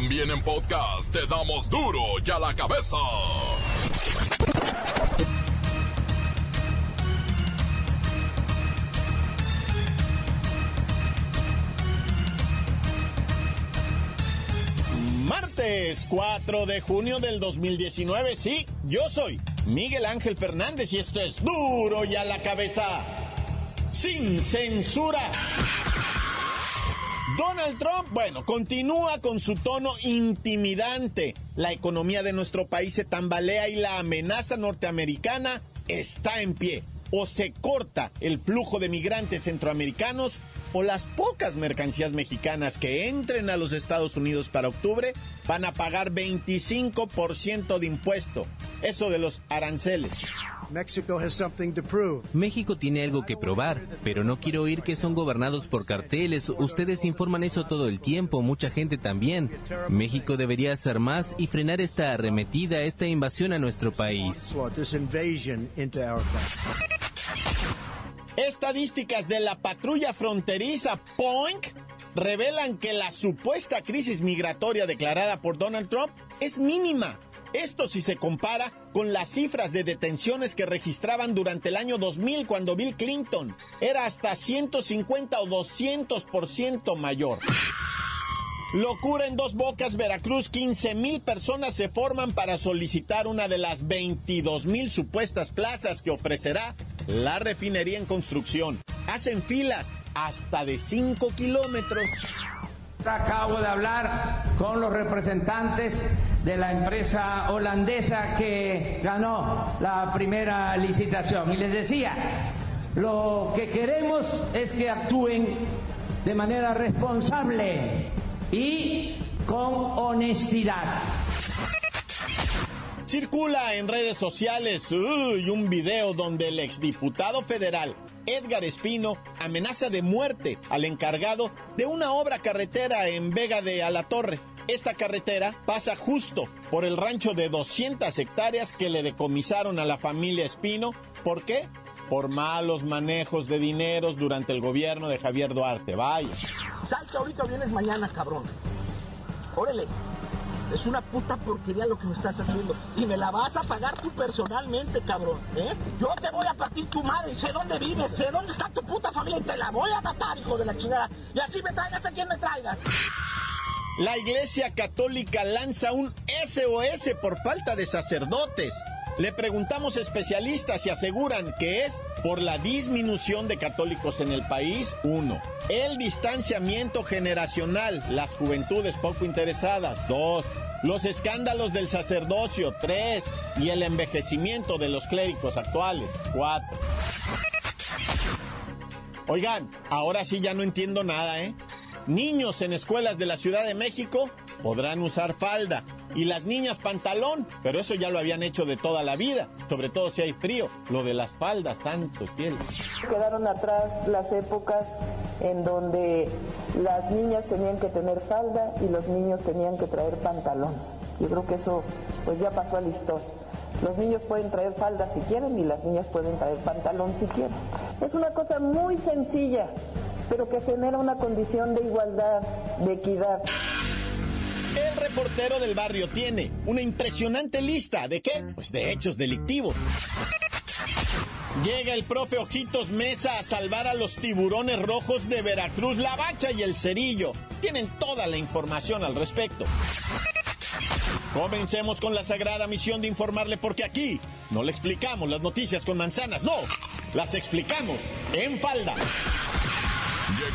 También en podcast te damos duro y a la cabeza. Martes 4 de junio del 2019, sí, yo soy Miguel Ángel Fernández y esto es duro y a la cabeza, sin censura. Donald Trump, bueno, continúa con su tono intimidante. La economía de nuestro país se tambalea y la amenaza norteamericana está en pie. O se corta el flujo de migrantes centroamericanos o las pocas mercancías mexicanas que entren a los Estados Unidos para octubre van a pagar 25% de impuesto. Eso de los aranceles. México tiene algo que probar, pero no quiero oír que son gobernados por carteles. Ustedes informan eso todo el tiempo, mucha gente también. México debería hacer más y frenar esta arremetida, esta invasión a nuestro país. Estadísticas de la patrulla fronteriza Point revelan que la supuesta crisis migratoria declarada por Donald Trump es mínima. Esto si se compara con las cifras de detenciones que registraban durante el año 2000 cuando Bill Clinton era hasta 150 o 200% mayor. Locura en dos bocas, Veracruz. 15 mil personas se forman para solicitar una de las 22 mil supuestas plazas que ofrecerá la refinería en construcción. Hacen filas hasta de 5 kilómetros. Acabo de hablar con los representantes de la empresa holandesa que ganó la primera licitación y les decía, lo que queremos es que actúen de manera responsable y con honestidad. Circula en redes sociales un video donde el exdiputado federal Edgar Espino amenaza de muerte al encargado de una obra carretera en Vega de Alatorre. Esta carretera pasa justo por el rancho de 200 hectáreas que le decomisaron a la familia Espino. ¿Por qué? Por malos manejos de dineros durante el gobierno de Javier Duarte. Vaya. Salte ahorita vienes mañana, cabrón. Órale. Es una puta porquería lo que me estás haciendo. Y me la vas a pagar tú personalmente, cabrón. ¿eh? Yo te voy a partir tu madre. Sé dónde vives, sé dónde está tu puta familia y te la voy a matar, hijo de la chingada. Y así me traigas a quien me traigas. La Iglesia Católica lanza un SOS por falta de sacerdotes. Le preguntamos especialistas y aseguran que es por la disminución de católicos en el país, uno. El distanciamiento generacional, las juventudes poco interesadas, dos. Los escándalos del sacerdocio, tres. Y el envejecimiento de los clérigos actuales, cuatro. Oigan, ahora sí ya no entiendo nada, ¿eh? Niños en escuelas de la Ciudad de México podrán usar falda y las niñas pantalón, pero eso ya lo habían hecho de toda la vida, sobre todo si hay frío, lo de las faldas, tanto piel. Quedaron atrás las épocas en donde las niñas tenían que tener falda y los niños tenían que traer pantalón. Yo creo que eso pues ya pasó a la historia. Los niños pueden traer falda si quieren y las niñas pueden traer pantalón si quieren. Es una cosa muy sencilla pero que genera una condición de igualdad, de equidad. El reportero del barrio tiene una impresionante lista de qué? Pues de hechos delictivos. Llega el profe Ojitos Mesa a salvar a los tiburones rojos de Veracruz, La Bacha y el Cerillo. Tienen toda la información al respecto. Comencemos con la sagrada misión de informarle porque aquí no le explicamos las noticias con manzanas, no, las explicamos en falda.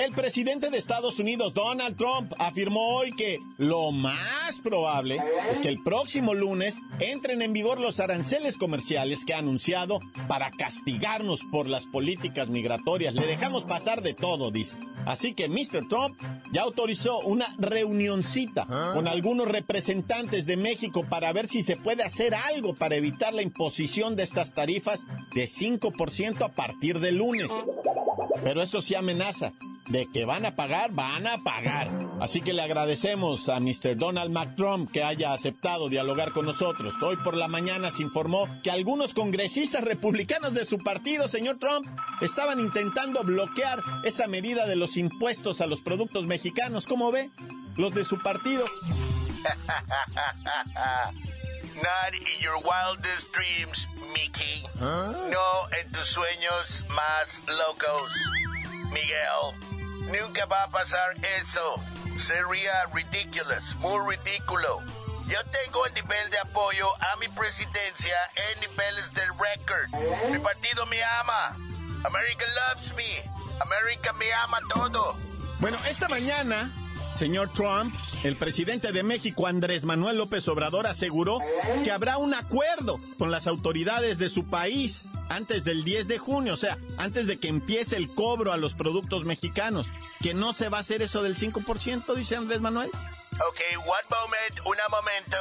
El presidente de Estados Unidos, Donald Trump, afirmó hoy que lo más probable es que el próximo lunes entren en vigor los aranceles comerciales que ha anunciado para castigarnos por las políticas migratorias. Le dejamos pasar de todo, dice. Así que Mr. Trump ya autorizó una reunioncita con algunos representantes de México para ver si se puede hacer algo para evitar la imposición de estas tarifas de 5% a partir del lunes. Pero eso sí amenaza. De que van a pagar, van a pagar. Así que le agradecemos a Mr. Donald McTrump que haya aceptado dialogar con nosotros. Hoy por la mañana se informó que algunos congresistas republicanos de su partido, señor Trump, estaban intentando bloquear esa medida de los impuestos a los productos mexicanos. ¿Cómo ve? Los de su partido. Not in your wildest dreams, Mickey. No en tus sueños más locos. Miguel, nunca va a pasar eso. Sería ridiculous, muy ridículo. Yo tengo el nivel de apoyo a mi presidencia en niveles del record. Mi partido me ama. America loves me. América me ama todo. Bueno, esta mañana Señor Trump, el presidente de México, Andrés Manuel López Obrador, aseguró que habrá un acuerdo con las autoridades de su país antes del 10 de junio, o sea, antes de que empiece el cobro a los productos mexicanos, que no se va a hacer eso del 5%, dice Andrés Manuel. Ok, one moment, un momento.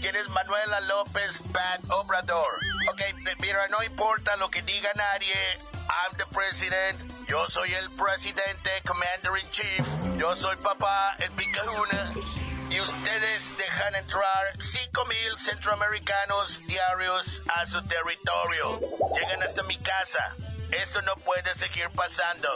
¿Quién es Manuela López Pat Obrador? Ok, mira, no importa lo que diga nadie, I'm the president. Yo soy el presidente, commander in chief. Yo soy papá, el picahuna. Y ustedes dejan entrar 5 mil centroamericanos diarios a su territorio. Llegan hasta mi casa. Esto no puede seguir pasando.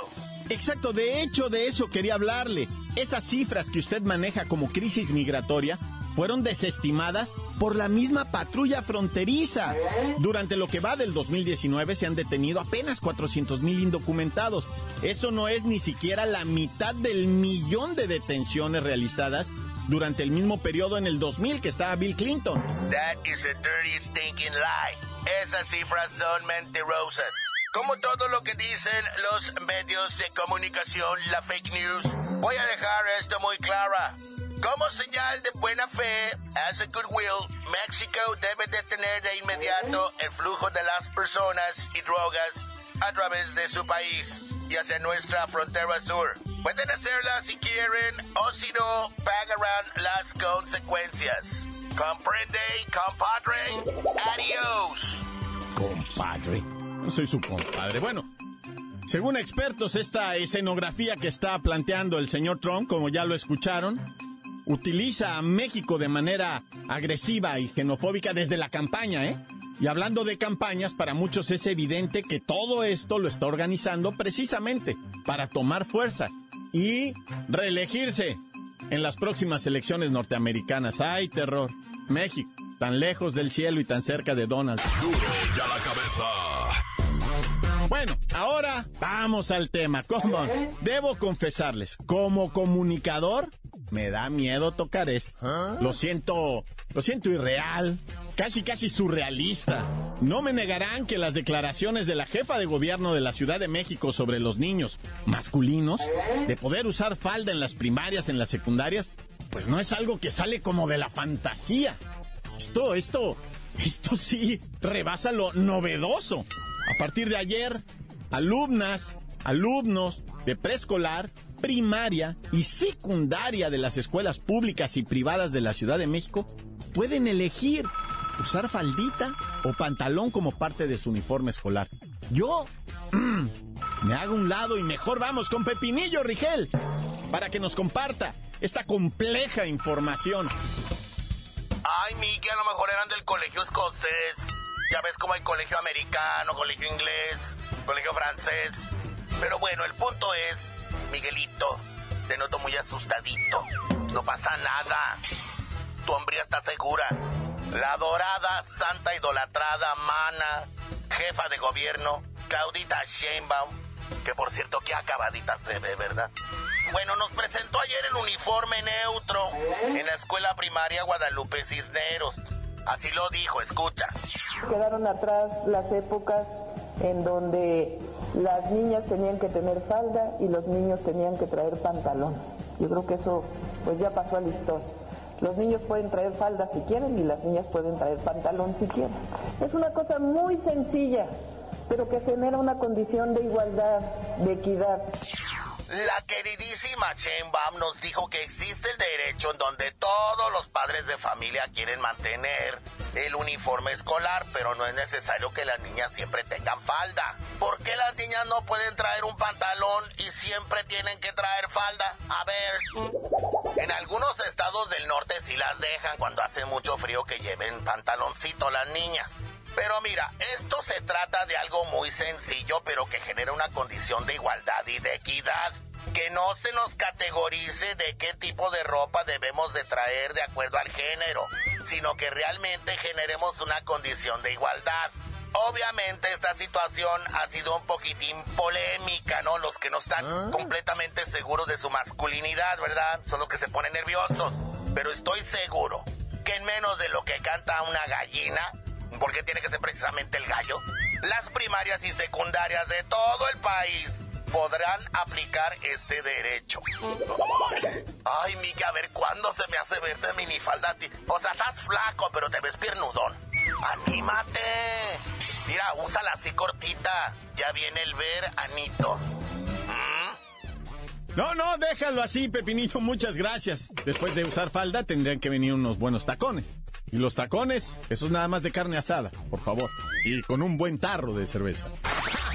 Exacto, de hecho de eso quería hablarle. Esas cifras que usted maneja como crisis migratoria fueron desestimadas por la misma patrulla fronteriza. Durante lo que va del 2019 se han detenido apenas 400 mil indocumentados. Eso no es ni siquiera la mitad del millón de detenciones realizadas durante el mismo periodo en el 2000 que estaba Bill Clinton. That is a dirty stinking lie. Esas cifras son mentirosas. Como todo lo que dicen los medios de comunicación, la fake news, voy a dejar esto muy clara. Como señal de buena fe, as a goodwill, México debe detener de inmediato el flujo de las personas y drogas a través de su país y hacia nuestra frontera sur. Pueden hacerla si quieren o si no, pagarán las consecuencias. ¿Comprende, compadre? Adiós. Compadre. No soy su compadre. Bueno, según expertos, esta escenografía que está planteando el señor Trump, como ya lo escucharon, utiliza a México de manera agresiva y xenofóbica desde la campaña, ¿eh? Y hablando de campañas, para muchos es evidente que todo esto lo está organizando precisamente para tomar fuerza y reelegirse en las próximas elecciones norteamericanas. ¡Ay, terror! México, tan lejos del cielo y tan cerca de Donald. Duro ya la cabeza. Bueno, ahora vamos al tema. ¿Cómo? Debo confesarles, como comunicador, me da miedo tocar esto. Lo siento, lo siento irreal, casi casi surrealista. No me negarán que las declaraciones de la jefa de gobierno de la Ciudad de México sobre los niños masculinos, de poder usar falda en las primarias, en las secundarias, pues no es algo que sale como de la fantasía. Esto, esto, esto sí rebasa lo novedoso. A partir de ayer, alumnas, alumnos de preescolar, primaria y secundaria de las escuelas públicas y privadas de la Ciudad de México pueden elegir usar faldita o pantalón como parte de su uniforme escolar. Yo mm, me hago un lado y mejor vamos con Pepinillo Rigel para que nos comparta esta compleja información. Ay, Miki, a lo mejor eran del colegio escocés. Ya ves como hay colegio americano, colegio inglés, colegio francés. Pero bueno, el punto es, Miguelito, te noto muy asustadito. No pasa nada. Tu hombría está segura. La dorada, santa idolatrada, mana, jefa de gobierno, Claudita Sheinbaum, que por cierto que acabaditas se ve, ¿verdad? Bueno, nos presentó ayer el uniforme neutro en la escuela primaria Guadalupe Cisneros. Así lo dijo, escucha. Quedaron atrás las épocas en donde las niñas tenían que tener falda y los niños tenían que traer pantalón. Yo creo que eso pues ya pasó a la historia. Los niños pueden traer falda si quieren y las niñas pueden traer pantalón si quieren. Es una cosa muy sencilla, pero que genera una condición de igualdad, de equidad. La queridísima Sheinbaum nos dijo que existe el derecho en donde todos los padres de familia quieren mantener el uniforme escolar, pero no es necesario que las niñas siempre tengan falda. ¿Por qué las niñas no pueden traer un pantalón y siempre tienen que traer falda? A ver, en algunos estados del norte sí las dejan cuando hace mucho frío que lleven pantaloncito las niñas. Pero mira, esto se trata de algo muy sencillo, pero que genera una condición de igualdad y de equidad. Que no se nos categorice de qué tipo de ropa debemos de traer de acuerdo al género, sino que realmente generemos una condición de igualdad. Obviamente esta situación ha sido un poquitín polémica, ¿no? Los que no están completamente seguros de su masculinidad, ¿verdad? Son los que se ponen nerviosos. Pero estoy seguro que en menos de lo que canta una gallina, porque tiene que ser precisamente el gallo, las primarias y secundarias de todo el país podrán aplicar este derecho. Ay, Miki, a ver, ¿cuándo se me hace verte minifalda a ti? O sea, estás flaco, pero te ves piernudón. ¡Anímate! Mira, úsala así cortita. Ya viene el ver, Anito. ¿Mm? No, no, déjalo así, Pepinito, muchas gracias. Después de usar falda tendrían que venir unos buenos tacones. Y los tacones, eso es nada más de carne asada, por favor. Y con un buen tarro de cerveza.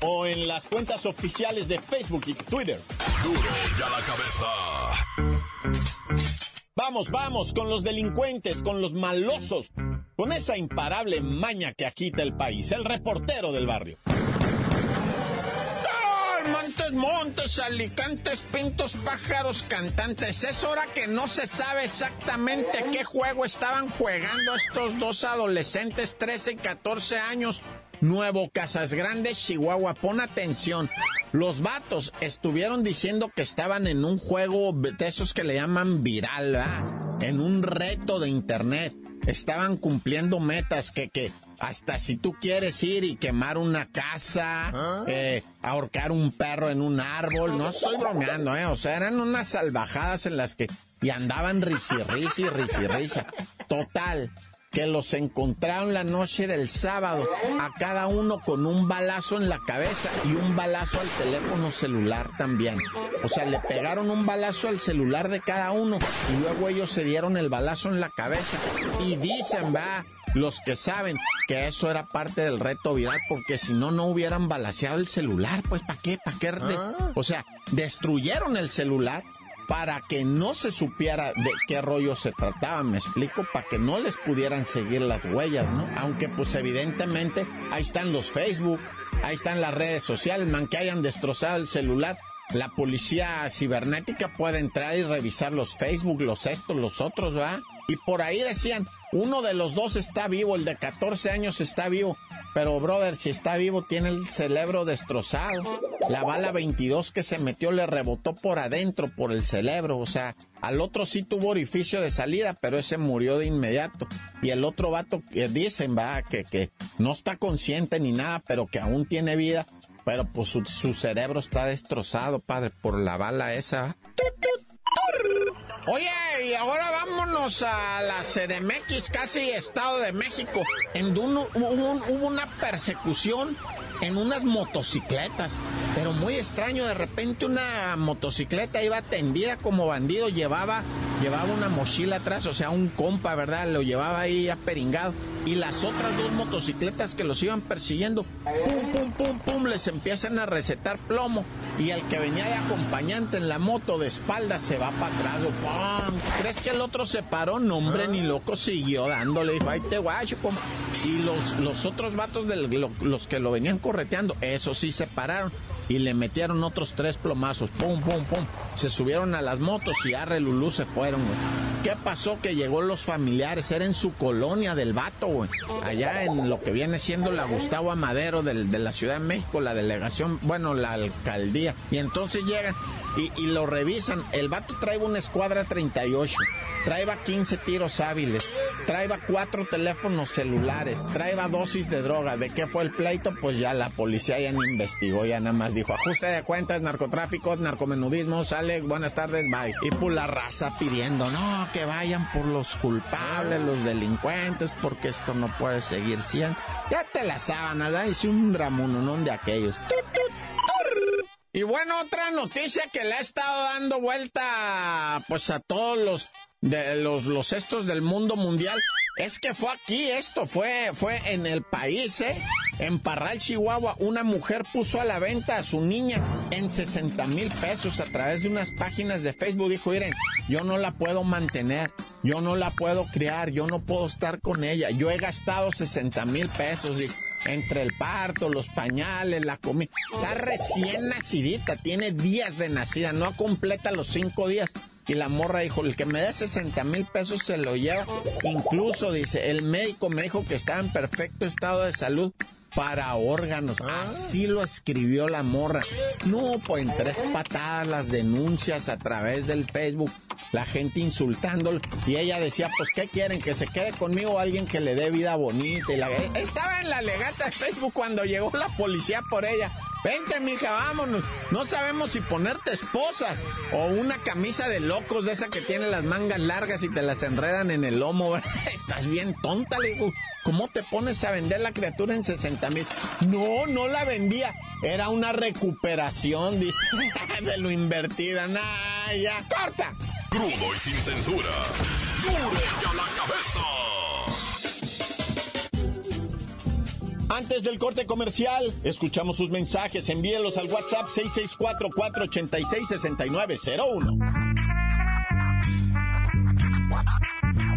o en las cuentas oficiales de Facebook y Twitter. Duro y a la cabeza. Vamos, vamos, con los delincuentes, con los malosos, con esa imparable maña que agita el país, el reportero del barrio. Montes, montes, alicantes, pintos, pájaros, cantantes. Es hora que no se sabe exactamente qué juego estaban jugando estos dos adolescentes, 13 y 14 años. Nuevo Casas Grandes, Chihuahua. Pon atención. Los vatos estuvieron diciendo que estaban en un juego de esos que le llaman viral, ¿verdad? En un reto de internet. Estaban cumpliendo metas que, que hasta si tú quieres ir y quemar una casa, eh, ahorcar un perro en un árbol, no estoy bromeando, ¿eh? O sea, eran unas salvajadas en las que... Y andaban risirrisa y risirrisa. Total, que los encontraron la noche del sábado, a cada uno con un balazo en la cabeza y un balazo al teléfono celular también. O sea, le pegaron un balazo al celular de cada uno y luego ellos se dieron el balazo en la cabeza. Y dicen, va, los que saben que eso era parte del reto viral, porque si no, no hubieran balaseado el celular, pues ¿para qué? ¿Para qué? O sea, destruyeron el celular para que no se supiera de qué rollo se trataba, me explico, para que no les pudieran seguir las huellas, ¿no? Aunque pues evidentemente ahí están los Facebook, ahí están las redes sociales, man, que hayan destrozado el celular. La policía cibernética puede entrar y revisar los Facebook, los estos, los otros, ¿verdad? Y por ahí decían, uno de los dos está vivo, el de 14 años está vivo, pero brother, si está vivo tiene el cerebro destrozado. La bala 22 que se metió le rebotó por adentro, por el cerebro, o sea, al otro sí tuvo orificio de salida, pero ese murió de inmediato. Y el otro vato que dicen, va, que, que no está consciente ni nada, pero que aún tiene vida, pero pues su, su cerebro está destrozado, padre, por la bala esa. Oye, y ahora vámonos a la CDMX, casi Estado de México, en donde hubo, hubo una persecución en unas motocicletas, pero muy extraño, de repente una motocicleta iba tendida como bandido, llevaba, llevaba una mochila atrás, o sea, un compa, ¿verdad? Lo llevaba ahí aperingado, y las otras dos motocicletas que los iban persiguiendo, pum, pum, pum, pum, les empiezan a recetar plomo, y el que venía de acompañante en la moto de espalda se va para atrás, ¡pum! ¿Crees que el otro se paró? No, hombre, ni loco, siguió dándole, dijo, ay, te guacho. Y los, los otros vatos, de lo- los que lo venían correteando, eso sí se pararon. Y le metieron otros tres plomazos. Pum, pum, pum. Se subieron a las motos y arre Lulú se fueron, güey. ¿Qué pasó? Que llegó los familiares, era en su colonia del vato, güey. Allá en lo que viene siendo la Gustavo Amadero de la Ciudad de México, la delegación, bueno, la alcaldía. Y entonces llegan y, lo revisan. El vato trae una escuadra 38 traeba 15 tiros hábiles, traeba cuatro teléfonos celulares, traeba dosis de droga. ¿De qué fue el pleito? Pues ya la policía ya no investigó, ya nada más dijo ajuste de cuentas, narcotráfico, narcomenudismo, sale, buenas tardes, bye. Y pues la raza pidiendo, no, que vayan por los culpables, los delincuentes, porque esto no puede seguir siendo. Ya te la sábana, hice un dramononón de aquellos. Y bueno, otra noticia que le ha estado dando vuelta pues a todos los de los, los estos del mundo mundial. Es que fue aquí esto, fue, fue en el país, ¿eh? En Parral, Chihuahua, una mujer puso a la venta a su niña en 60 mil pesos a través de unas páginas de Facebook. Dijo, miren, yo no la puedo mantener, yo no la puedo criar, yo no puedo estar con ella. Yo he gastado 60 mil pesos. Entre el parto, los pañales, la comida. Está recién nacidita, tiene días de nacida, no completa los cinco días. Y la morra dijo, el que me dé 60 mil pesos se lo lleva. Incluso, dice, el médico me dijo que estaba en perfecto estado de salud para órganos. Ah. Así lo escribió la morra. No, pues en tres patadas las denuncias a través del Facebook. La gente insultándolo. Y ella decía, pues, ¿qué quieren? ¿Que se quede conmigo alguien que le dé vida bonita? Y la... Estaba en la legata de Facebook cuando llegó la policía por ella. Vente, mija, vámonos. No sabemos si ponerte esposas o una camisa de locos de esa que tiene las mangas largas y te las enredan en el lomo. Estás bien tonta, le digo. ¿Cómo te pones a vender la criatura en 60 mil? No, no la vendía. Era una recuperación, dice, de lo invertida. Nah, ya, corta. Crudo y sin censura. Duro ya la cabeza. Antes del corte comercial, escuchamos sus mensajes. Envíenlos al WhatsApp 664-486-6901.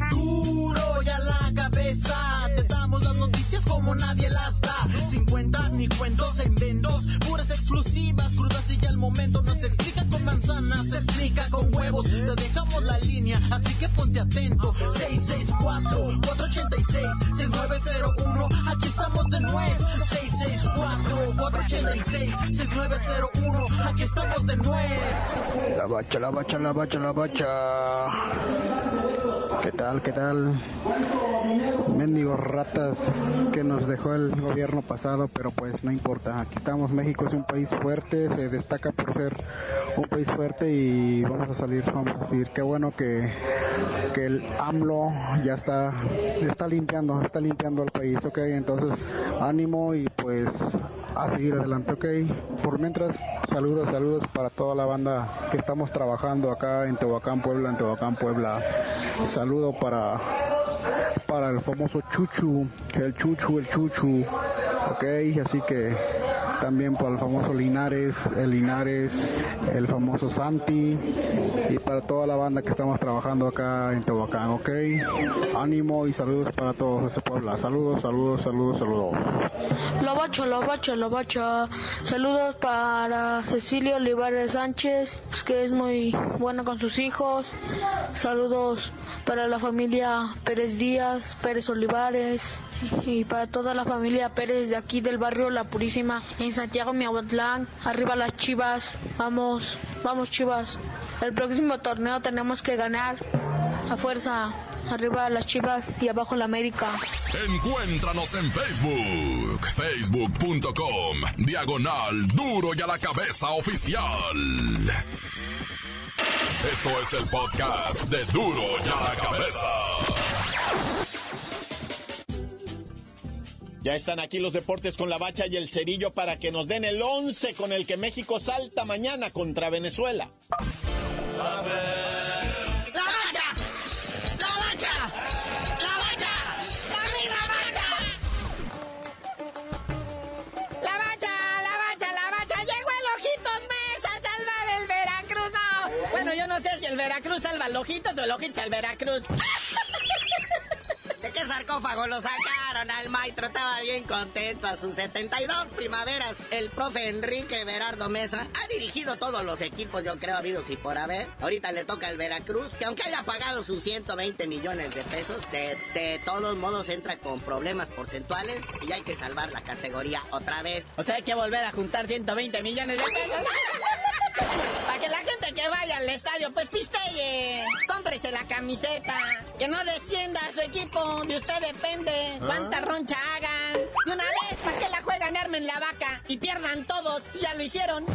Duro la cabeza, te damos las noticias como nadie las da. Sin cuentas ni cuentos en vendos, puras exclusivas, crudas y ya el momento no se explica con manzanas, se explica con huevos. Te dejamos la línea, así que ponte atento. 664-486-6901, aquí estamos de nuez. 664-486-6901, aquí estamos de nuez. La bacha, la bacha, la bacha, la bacha. ¿Qué tal? ¿Qué tal? Mendigos ratas que nos dejó el gobierno pasado, pero pues no importa. Aquí estamos, México es un país fuerte, se destaca por ser un país fuerte y vamos a salir, vamos a seguir. Qué bueno que, que el AMLO ya está, está limpiando, está limpiando el país, ok. Entonces, ánimo y pues a seguir adelante, ok. Por mientras, saludos, saludos para toda la banda que estamos trabajando acá en Tehuacán, Puebla, en Tehuacán, Puebla. Saludo para para el famoso Chuchu, el Chuchu, el Chuchu, ok, así que también para el famoso Linares, el Linares, el famoso Santi y para toda la banda que estamos trabajando acá en Tehuacán, ¿ok? Ánimo y saludos para todos ese pueblo. Saludos, saludos, saludos, saludos. Lo bacho, lo bacho, lo bacho. Saludos para Cecilio Olivares Sánchez, que es muy buena con sus hijos. Saludos para la familia Pérez Díaz, Pérez Olivares y para toda la familia Pérez de aquí del barrio La Purísima Santiago Miahuatlán. Arriba las Chivas. Vamos, vamos Chivas. El próximo torneo tenemos que ganar a fuerza. Arriba las Chivas y abajo la América. Encuéntranos en Facebook, facebook.com, diagonal duro y a la cabeza oficial. Esto es el podcast de duro y a la cabeza. Ya están aquí los deportes con la bacha y el cerillo para que nos den el 11 con el que México salta mañana contra Venezuela. ¡La bacha! ¡La bacha! ¡La bacha! ¡La bacha! ¡La bacha! ¡La bacha! ¡La bacha! ¡Llegó el Ojitos Mes a salvar el Veracruz! No. Bueno, yo no sé si el Veracruz salva el Ojitos o el Ojitos al Veracruz. Sarcófago lo sacaron al maestro, estaba bien contento a sus 72 primaveras. El profe Enrique Berardo Mesa ha dirigido todos los equipos, yo creo, habidos y por haber. Ahorita le toca al Veracruz, que aunque haya pagado sus 120 millones de pesos, de, de todos modos entra con problemas porcentuales y hay que salvar la categoría otra vez. O sea, hay que volver a juntar 120 millones de pesos. Para que la gente que vaya al estadio, pues pisteye. Cómprese la camiseta. Que no descienda su equipo. De usted depende. Cuánta roncha hagan. De una vez, ¿para que la juegan? Armen la vaca. Y pierdan todos. Ya lo hicieron.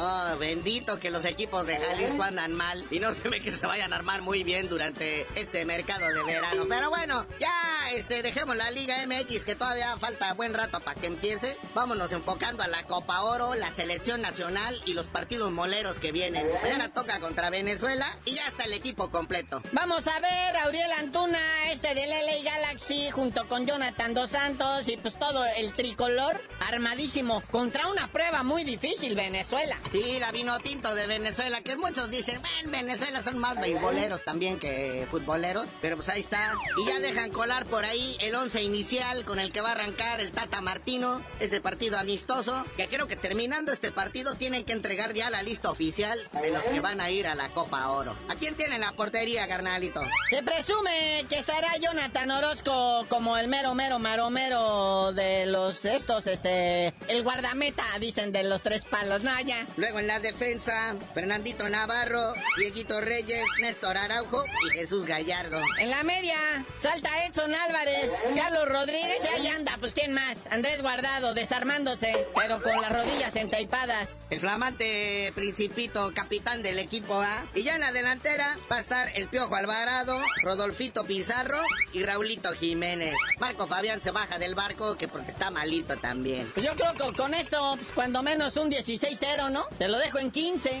Oh, bendito que los equipos de Jalisco andan mal y no se ve que se vayan a armar muy bien durante este mercado de verano. Pero bueno, ya este, dejemos la Liga MX que todavía falta buen rato para que empiece. Vámonos enfocando a la Copa Oro, la selección nacional y los partidos moleros que vienen. Mañana toca contra Venezuela y ya está el equipo completo. Vamos a ver a Antuna, este del LA Galaxy, junto con Jonathan Dos Santos y pues todo el tricolor armadísimo contra una prueba muy difícil, Venezuela. Sí, la vino tinto de Venezuela, que muchos dicen, ven, Venezuela son más beisboleros también que futboleros, pero pues ahí está. Y ya dejan colar por ahí el once inicial con el que va a arrancar el Tata Martino, ese partido amistoso, que creo que terminando este partido tienen que entregar ya la lista oficial de los que van a ir a la Copa Oro. ¿A quién tiene la portería, carnalito? Se presume que estará Jonathan Orozco como el mero, mero, maromero de los estos, este, el guardameta, dicen, de los tres palos. No, ya. Luego en la defensa, Fernandito Navarro, Dieguito Reyes, Néstor Araujo y Jesús Gallardo. En la media, salta Edson Álvarez, Carlos Rodríguez y ahí anda, pues ¿quién más? Andrés Guardado, desarmándose, pero con las rodillas entaipadas. El flamante principito, capitán del equipo A. Y ya en la delantera va a estar el Piojo Alvarado, Rodolfito Pizarro y Raulito Jiménez. Marco Fabián se baja del barco que porque está malito también. Yo creo que con esto, pues, cuando menos un 16-0, ¿no? Te lo dejo en 15.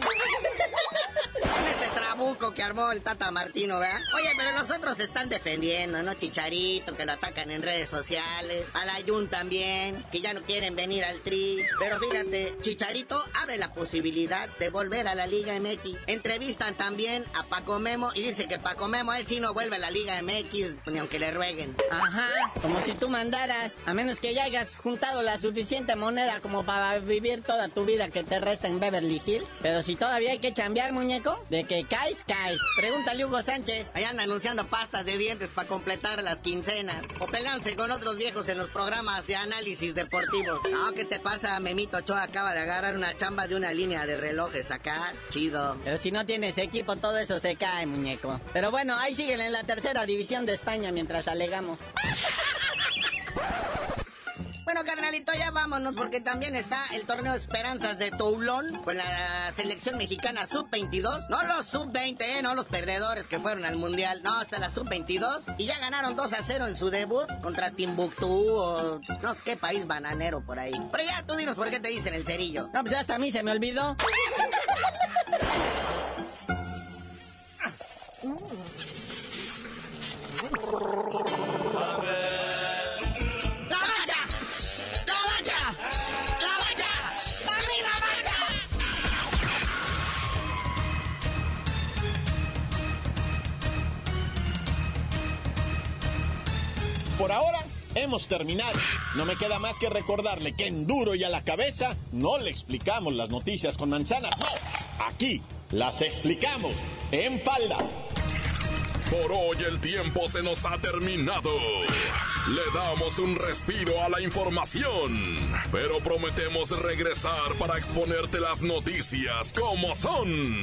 Con este trabuco que armó el Tata Martino, ¿verdad? Oye, pero los otros se están defendiendo, ¿no? Chicharito, que lo atacan en redes sociales. Alayun también, que ya no quieren venir al tri. Pero fíjate, Chicharito abre la posibilidad de volver a la Liga MX. Entrevistan también a Paco Memo y dice que Paco Memo, él sí no vuelve a la Liga MX, ni aunque le rueguen. Ajá, como si tú mandaras, a menos que ya hayas juntado la suficiente moneda como para vivir toda tu vida que te resta en Beverly Hills. Pero si todavía hay que chambear, muñeco, de que caes, caes. Pregúntale a Hugo Sánchez. Ahí anda anunciando pastas de dientes para completar las quincenas. O pelearse con otros viejos en los programas de análisis deportivos. No, ¿qué te pasa? Memito Ochoa acaba de agarrar una chamba de una línea de relojes acá. Chido. Pero si no tienes equipo, todo eso se cae, muñeco. Pero bueno, ahí siguen en la tercera división de España mientras alegamos. Carnalito, ya vámonos porque también está el torneo Esperanzas de Toulon con la selección mexicana sub-22. No los sub-20, eh, no los perdedores que fueron al mundial. No, hasta la sub-22. Y ya ganaron 2 a 0 en su debut contra Timbuktu o no sé qué país bananero por ahí. Pero ya tú dinos por qué te dicen el cerillo. No, pues hasta a mí se me olvidó. Por ahora hemos terminado. No me queda más que recordarle que en duro y a la cabeza no le explicamos las noticias con manzanas. No, aquí las explicamos en falda. Por hoy el tiempo se nos ha terminado. Le damos un respiro a la información, pero prometemos regresar para exponerte las noticias como son.